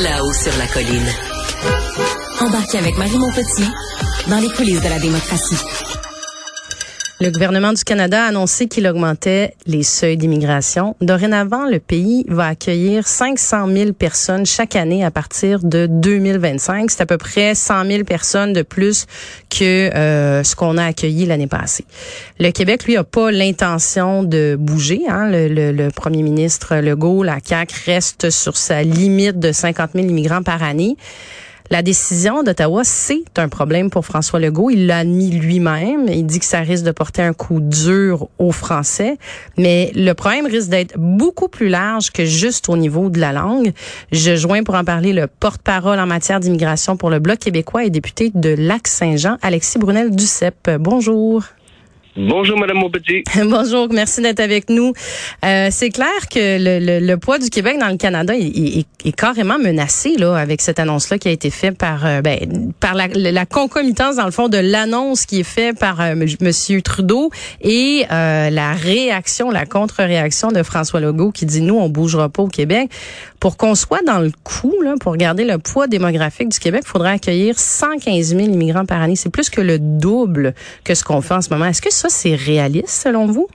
là-haut sur la colline. Embarquez avec Marie Montpetit dans les coulisses de la démocratie. Le gouvernement du Canada a annoncé qu'il augmentait les seuils d'immigration. Dorénavant, le pays va accueillir 500 000 personnes chaque année à partir de 2025. C'est à peu près 100 000 personnes de plus que euh, ce qu'on a accueilli l'année passée. Le Québec, lui, a pas l'intention de bouger. Hein. Le, le, le, premier ministre Legault, la CAQ, reste sur sa limite de 50 000 immigrants par année. La décision d'Ottawa, c'est un problème pour François Legault. Il l'a admis lui-même. Il dit que ça risque de porter un coup dur aux Français. Mais le problème risque d'être beaucoup plus large que juste au niveau de la langue. Je joins pour en parler le porte-parole en matière d'immigration pour le Bloc québécois et député de Lac-Saint-Jean, Alexis Brunel-Duceppe. Bonjour. Bonjour, Madame Maupetit. Bonjour, merci d'être avec nous. Euh, c'est clair que le, poids du Québec dans le Canada est, carrément menacé là avec cette annonce-là qui a été faite par euh, ben, la, concomitance dans le fond de l'annonce qui est faite par euh, Monsieur Trudeau et euh, la réaction, la contre-réaction de François Legault qui dit nous on bougera pas au Québec. Pour qu'on soit dans le coup, pour regarder le poids démographique du Québec, il faudrait accueillir 115 000 immigrants par année. C'est plus que le double que ce qu'on fait en ce moment. Est-ce que ça, c'est réaliste selon vous?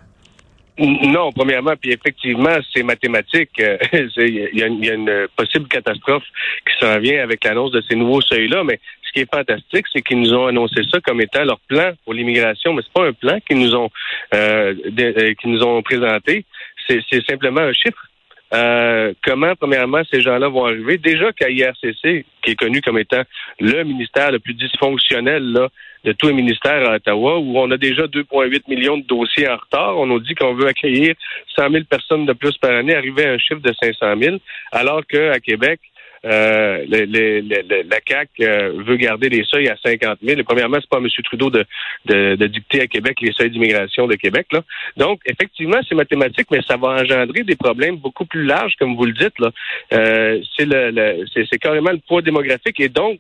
Non, premièrement, puis effectivement, c'est mathématique. Il y, a une possible catastrophe qui s'en vient avec l'annonce de ces nouveaux seuils-là, mais ce qui est fantastique, c'est qu'ils nous ont annoncé ça comme étant leur plan pour l'immigration, mais c'est pas un plan qu'ils nous ont euh, de, qu'ils nous ont présenté. C'est simplement un chiffre euh, comment, premièrement, ces gens-là vont arriver? Déjà qu'à IRCC, qui est connu comme étant le ministère le plus dysfonctionnel là, de tous les ministères à Ottawa, où on a déjà 2,8 millions de dossiers en retard, on nous dit qu'on veut accueillir 100 000 personnes de plus par année, arriver à un chiffre de 500 000, alors qu'à Québec, euh, le, le, le, la CAC euh, veut garder les seuils à 50 000. Et premièrement, c'est pas M. Trudeau de, de, de, dicter à Québec les seuils d'immigration de Québec. Là. Donc, effectivement, c'est mathématique, mais ça va engendrer des problèmes beaucoup plus larges, comme vous le dites. Là. Euh, c'est, le, c'est, carrément le poids démographique et donc,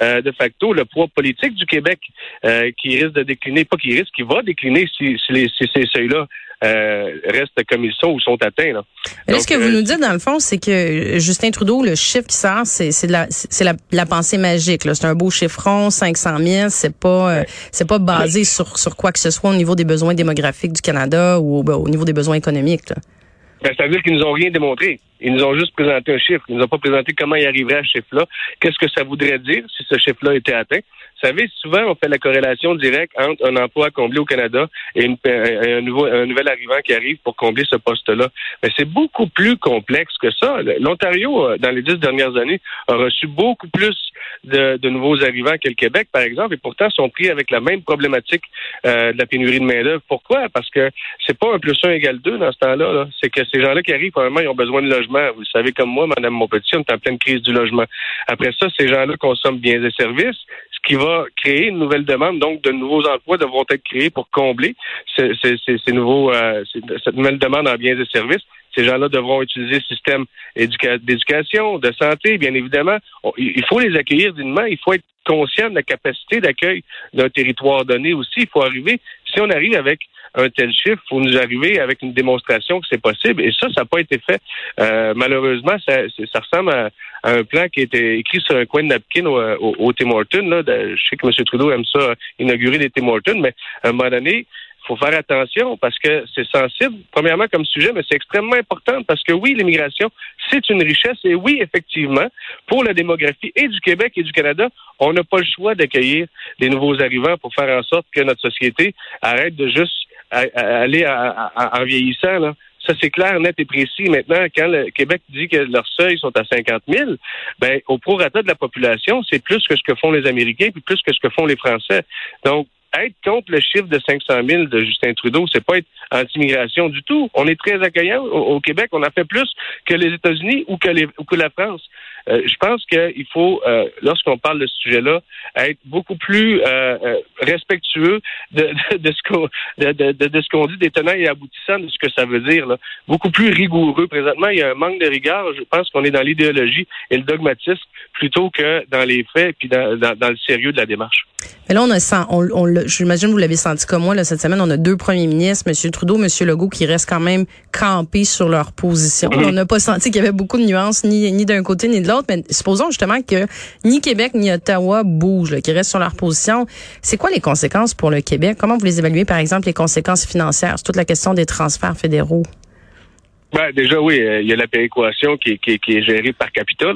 euh, de facto, le poids politique du Québec euh, qui risque de décliner, pas qui risque, qui va décliner si, si, si ces seuils-là euh, restent comme ils sont ou sont atteints. Là. Mais ce que vous nous dites, dans le fond, c'est que Justin Trudeau, le chiffre qui sort, c'est, la, c'est la, la pensée magique. Là. C'est un beau chiffron, 500 000. C'est pas, euh, c'est pas basé sur, sur quoi que ce soit au niveau des besoins démographiques du Canada ou au, au niveau des besoins économiques. Là. Ben, ça veut dire qu'ils nous ont rien démontré. Ils nous ont juste présenté un chiffre. Ils nous ont pas présenté comment ils arriveraient à ce chiffre-là. Qu'est-ce que ça voudrait dire si ce chiffre-là était atteint? Vous savez, souvent, on fait la corrélation directe entre un emploi comblé au Canada et une, un, nouvel arrivant qui arrive pour combler ce poste-là. Mais c'est beaucoup plus complexe que ça. L'Ontario, euh, dans les dix dernières années, a reçu beaucoup plus de, nouveaux arrivants que le Québec, par exemple, et pourtant sont pris avec la même problématique euh, de la pénurie de main-d'œuvre. Pourquoi? Parce que c'est pas un plus un égale deux dans ce temps-là. -là. C'est que ces gens-là qui arrivent, probablement, ils ont besoin de logement. Vous savez comme moi, Madame Montpetit, on est en pleine crise du logement. Après ça, ces gens-là consomment biens et services, qui va créer une nouvelle demande. Donc, de nouveaux emplois devront être créés pour combler ces, ces, nouveaux, euh, cette nouvelle demande en biens et services. Ces gens-là devront utiliser le système d'éducation, de santé, bien évidemment. il faut les accueillir dignement. Il faut être conscient de la capacité d'accueil d'un territoire donné aussi. Il faut arriver, si on arrive avec un tel chiffre, faut nous arriver avec une démonstration que c'est possible. Et ça, ça n'a pas été fait. Euh, malheureusement, ça, ça ressemble à, un plan qui a été écrit sur un coin de napkin au, au, au Tim Hortons. Là. Je sais que M. Trudeau aime ça, inaugurer des Tim Hortons, mais à un moment donné, faut faire attention parce que c'est sensible, premièrement comme sujet, mais c'est extrêmement important parce que oui, l'immigration, c'est une richesse et oui, effectivement, pour la démographie et du Québec et du Canada, on n'a pas le choix d'accueillir des nouveaux arrivants pour faire en sorte que notre société arrête de juste aller en vieillissant. Là. Ça, c'est clair, net et précis. Maintenant, quand le Québec dit que leurs seuils sont à 50 000, ben, au prorata de la population, c'est plus que ce que font les Américains, puis plus que ce que font les Français. Donc, être contre le chiffre de 500 000 de Justin Trudeau, c'est pas être anti-immigration du tout. On est très accueillant au, Québec. On a fait plus que les États-Unis ou que, les, ou que la France. Euh, je pense qu'il faut, euh, lorsqu'on parle de ce sujet-là, être beaucoup plus euh, respectueux de, de, de ce qu'on de, de, de, ce qu'on dit des tenants et aboutissants de ce que ça veut dire. Là. Beaucoup plus rigoureux. Présentement, il y a un manque de rigueur. Je pense qu'on est dans l'idéologie et le dogmatisme plutôt que dans les faits puis dans, dans, dans le sérieux de la démarche. Mais là, on a sent, on, on, j'imagine que vous l'avez senti comme moi là, cette semaine, on a deux premiers ministres, M. Trudeau, M. Legault, qui restent quand même campés sur leur position. Mm -hmm. On n'a pas senti qu'il y avait beaucoup de nuances ni, ni d'un côté ni de l'autre. Mais supposons justement que ni Québec ni Ottawa bougent, qu'ils restent sur leur position. C'est quoi les conséquences pour le Québec? Comment vous les évaluez, par exemple, les conséquences financières? C'est toute la question des transferts fédéraux. Ben, déjà, oui, euh, il y a la péréquation qui, est gérée par capita.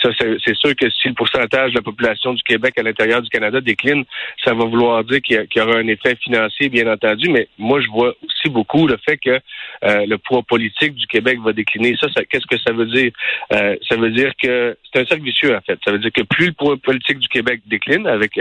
Ça, c'est sûr que si le pourcentage de la population du Québec à l'intérieur du Canada décline, ça va vouloir dire qu'il y, aura un effet financier, bien entendu. Mais moi, je vois aussi beaucoup le fait que euh, le poids politique du Québec va décliner. Ça, qu'est-ce que ça veut dire? Euh, ça veut dire que c'est un cercle vicieux, en fait. Ça veut dire que plus le poids politique du Québec décline, avec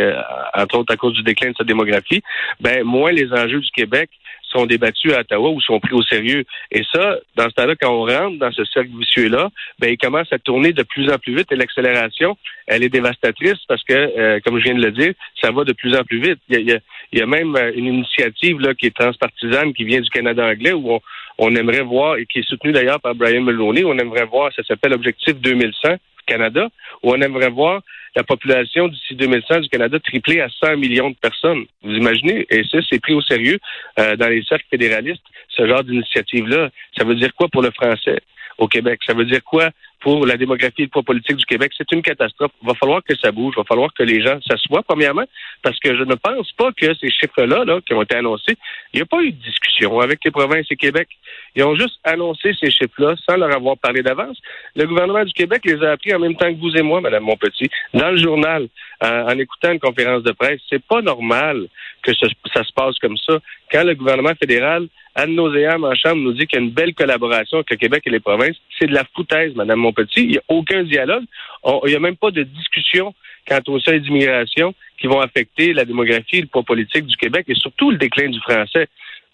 entre autres à cause du déclin de sa démographie, ben moins les enjeux du Québec sont débattus à Ottawa ou sont pris au sérieux. Et ça, dans ce temps-là, quand on rentre dans ce cercle vicieux-là, ben, il commence à tourner de plus en plus vite et l'accélération, elle est dévastatrice parce que, euh, comme je viens de le dire, ça va de plus en plus vite. Il y a, même euh, une initiative là, qui est transpartisane, qui vient du Canada anglais, où on, on aimerait voir, et qui est soutenue d'ailleurs par Brian Mulroney, on aimerait voir, ça s'appelle Objectif 2100 Canada, où on aimerait voir la population d'ici 2100 du Canada tripler à 100 millions de personnes. Vous imaginez? Et ça, c'est pris au sérieux euh, dans les cercles fédéralistes, ce genre d'initiative-là. Ça veut dire quoi pour le français au Québec? Ça veut dire quoi pour la démographie et le poids politique du Québec. C'est une catastrophe. Il va falloir que ça bouge. Il va falloir que les gens s'assoient, premièrement, parce que je ne pense pas que ces chiffres-là, là, qui ont été annoncés, il n'y a pas eu de discussion avec les provinces et Québec. Ils ont juste annoncé ces chiffres-là sans leur avoir parlé d'avance. Le gouvernement du Québec les a appris en même temps que vous et moi, Madame Montpetit, dans le journal, euh, en écoutant une conférence de presse. C'est pas normal que ça se passe comme ça. Quand le gouvernement fédéral Anne nauséam en chambre nous dit qu'il y a une belle collaboration avec le Québec et les provinces. C'est de la foutaise, Madame Montpetit. Il n'y a aucun dialogue. il n'y a même pas de discussion quant aux seuils d'immigration qui vont affecter la démographie, le poids politique du Québec et surtout le déclin du français.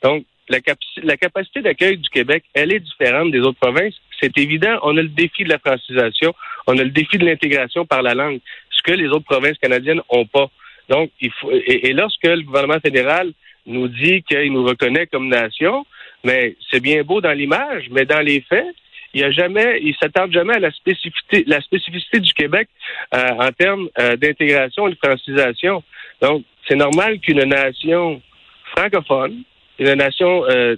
Donc, la, la capacité d'accueil du Québec, elle est différente des autres provinces. C'est évident. On a le défi de la francisation. On a le défi de l'intégration par la langue, ce que les autres provinces canadiennes n'ont pas. Donc, il faut, et lorsque le gouvernement fédéral nous dit qu'il nous reconnaît comme nation, mais c'est bien beau dans l'image, mais dans les faits, il y a jamais, il s'attarde jamais à la spécificité, la spécificité du Québec euh, en termes euh, d'intégration et de francisation. Donc, c'est normal qu'une nation francophone, une nation euh,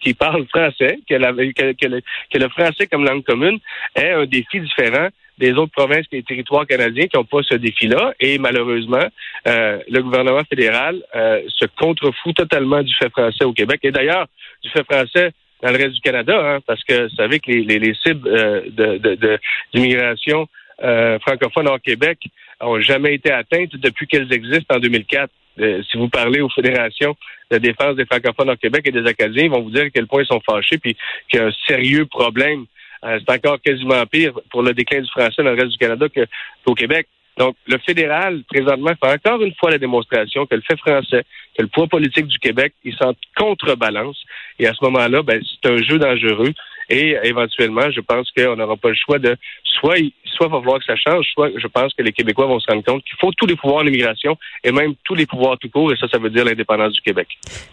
qui parle français, que, le, que le français comme langue commune ait un défi différent des autres provinces et territoires canadiens qui n'ont pas ce défi-là. Et malheureusement, euh, le gouvernement fédéral euh, se contrefout totalement du fait français au Québec. Et d'ailleurs, du fait français dans le reste du Canada, hein, parce que vous savez que les, les, les cibles euh, de, d'immigration euh, francophone au Québec ont jamais été atteintes depuis qu'elles existent en 2004. si vous parlez aux fédérations de défense des francophones au Québec et des Acadiens, ils vont vous dire à quel point ils sont fâchés puis qu'il y a un sérieux problème euh, c'est encore quasiment pire pour le déclin du français dans le reste du Canada qu'au Québec. Donc, le fédéral, présentement, fait encore une fois la démonstration que le fait français, que le poids politique du Québec, il s'en contrebalance. Et à ce moment-là, ben, c'est un jeu dangereux. Et éventuellement, je pense qu'on n'aura pas le choix de soit soit il va falloir que ça change, soit je pense que les Québécois vont se rendre compte qu'il faut tous les pouvoirs en immigration et même tous les pouvoirs tout court, et ça, ça veut dire l'indépendance du Québec.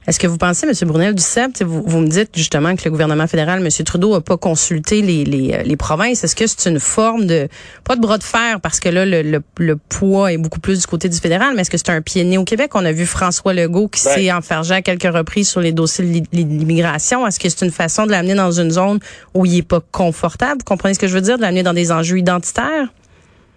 Est-ce que vous pensez, M. Brunel du vous, vous me dites justement que le gouvernement fédéral, M. Trudeau, n'a pas consulté les, les, euh, les provinces. Est-ce que c'est une forme de, pas de bras de fer, parce que là, le, le, poids est beaucoup plus du côté du fédéral, mais est-ce que c'est un pied né au Québec? On a vu François Legault qui s'est ben enfergé à quelques reprises sur les dossiers de l'immigration. Est-ce que c'est une façon de l'amener dans une zone où il est pas confortable? Vous comprenez ce que je veux dire? De l'amener dans des enjeux identitaires?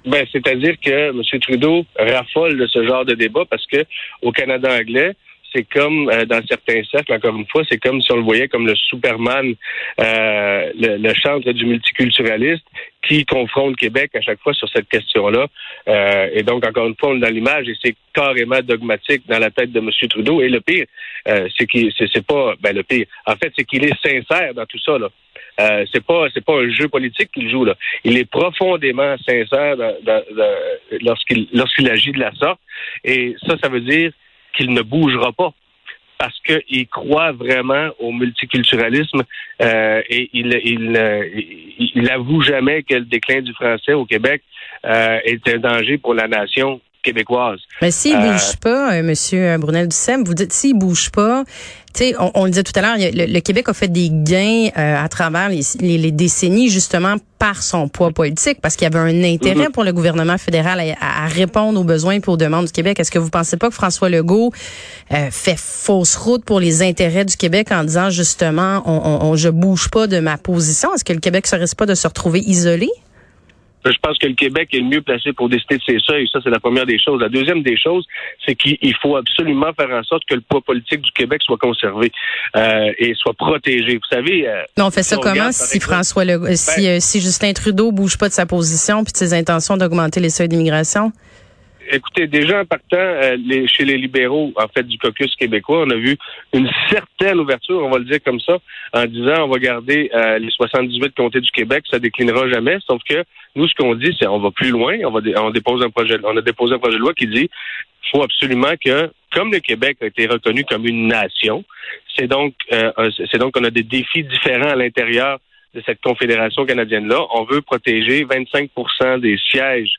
Ben, c'est-à-dire que M. Trudeau raffole de ce genre de débat parce que au Canada anglais, c'est comme euh, dans certains cercles, encore une fois, c'est comme si on le voyait comme le Superman, euh, le, le, chantre du multiculturaliste qui confronte Québec à chaque fois sur cette question-là. Euh, et donc, encore une fois, on est dans l'image et c'est carrément dogmatique dans la tête de M. Trudeau. Et le pire, c'est qu'il c'est pas ben le pire. En fait, c'est qu'il est sincère dans tout ça. Là. Euh, c'est pas c'est pas un jeu politique qu'il joue là. Il est profondément sincère lorsqu'il lorsqu'il agit de la sorte. Et ça, ça veut dire qu'il ne bougera pas parce qu'il croit vraiment au multiculturalisme euh, et il, il, il, avoue jamais que le déclin du français au Québec euh, est un danger pour la nation québécoise. Mais s'il ne bouge pas, Monsieur Brunel Ducem, vous dites s'il bouge pas, on, on, le disait tout à l'heure, le, Québec a fait des gains euh, à travers les, les, décennies justement par son poids politique, parce qu'il y avait un intérêt mm-hmm. pour le gouvernement fédéral à, répondre aux besoins et aux demandes du Québec. Est-ce que vous pensez pas que François Legault euh, fait fausse route pour les intérêts du Québec en disant justement, on, on, je bouge pas de ma position? Est-ce que le Québec ne risque pas de se retrouver isolé? Je pense que le Québec est le mieux placé pour décider de ses seuils. Ça, c'est la première des choses. La deuxième des choses, c'est qu'il faut absolument faire en sorte que le poids politique du Québec soit conservé euh, et soit protégé. Vous savez. Euh, Mais on fait ça comment si François le, si, ben si Justin Trudeau bouge pas de sa position puis de ses intentions d'augmenter les seuils d'immigration? Écoutez, déjà en partant euh, les, chez les libéraux, en fait, du caucus québécois, on a vu une certaine ouverture, on va le dire comme ça, en disant on va garder euh, les 78 comtés du Québec, ça déclinera jamais. Sauf que nous, ce qu'on dit, c'est on va plus loin, on va on dépose un projet, on a déposé un projet de loi qui dit faut absolument que, comme le Québec a été reconnu comme une nation, c'est donc euh, c'est donc qu'on a des défis différents à l'intérieur de cette confédération canadienne-là. On veut protéger 25% des sièges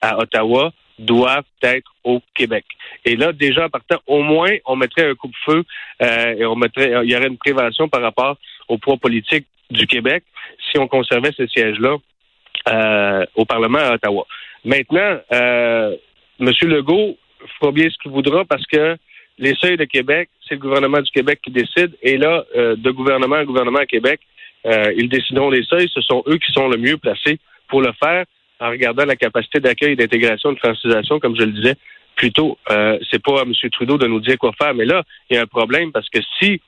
à Ottawa doivent être au Québec. Et là, déjà, en partant, au moins, on mettrait un coupe-feu euh, et on mettrait, il y aurait une prévention par rapport au poids politique du Québec si on conservait ce siège-là euh, au Parlement à Ottawa. Maintenant, euh, M. Legault fera bien ce qu'il voudra parce que les seuils de Québec, c'est le gouvernement du Québec qui décide. Et là, euh, de gouvernement à gouvernement à Québec, euh, ils décideront les seuils. Ce sont eux qui sont le mieux placés pour le faire en regardant la capacité d'accueil, d'intégration, de francisation, comme je le disais plutôt, euh, c'est pas à M. Trudeau de nous dire quoi faire. Mais là, il y a un problème parce que si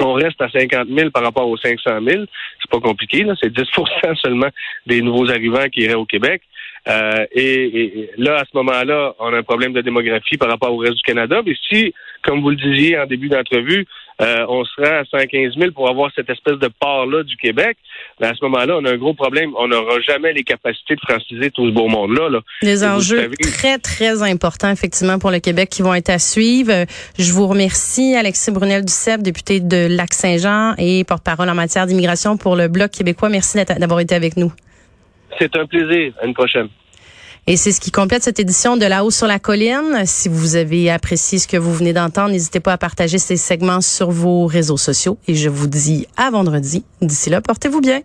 on reste à 50 000 par rapport aux 500 000, c'est pas compliqué, là, c'est 10% seulement des nouveaux arrivants qui iraient au Québec. Euh, et, là, à ce moment-là, on a un problème de démographie par rapport au reste du Canada. Mais si, comme vous le disiez en début d'entrevue, euh, on sera à 115 000 pour avoir cette espèce de part-là du Québec, à ce moment-là, on a un gros problème. On n'aura jamais les capacités de franciser tout ce beau monde-là. Là. Des enjeux très, très importants, effectivement, pour le Québec qui vont être à suivre. Je vous remercie, Alexis Brunel-Duceppe, député de Lac-Saint-Jean et porte-parole en matière d'immigration pour le Bloc québécois. Merci d'avoir été avec nous. C'est un plaisir. À une prochaine. Et c'est ce qui complète cette édition de La Haut sur la colline. Si vous avez apprécié ce que vous venez d'entendre, n'hésitez pas à partager ces segments sur vos réseaux sociaux. Et je vous dis à vendredi. D'ici là, portez-vous bien.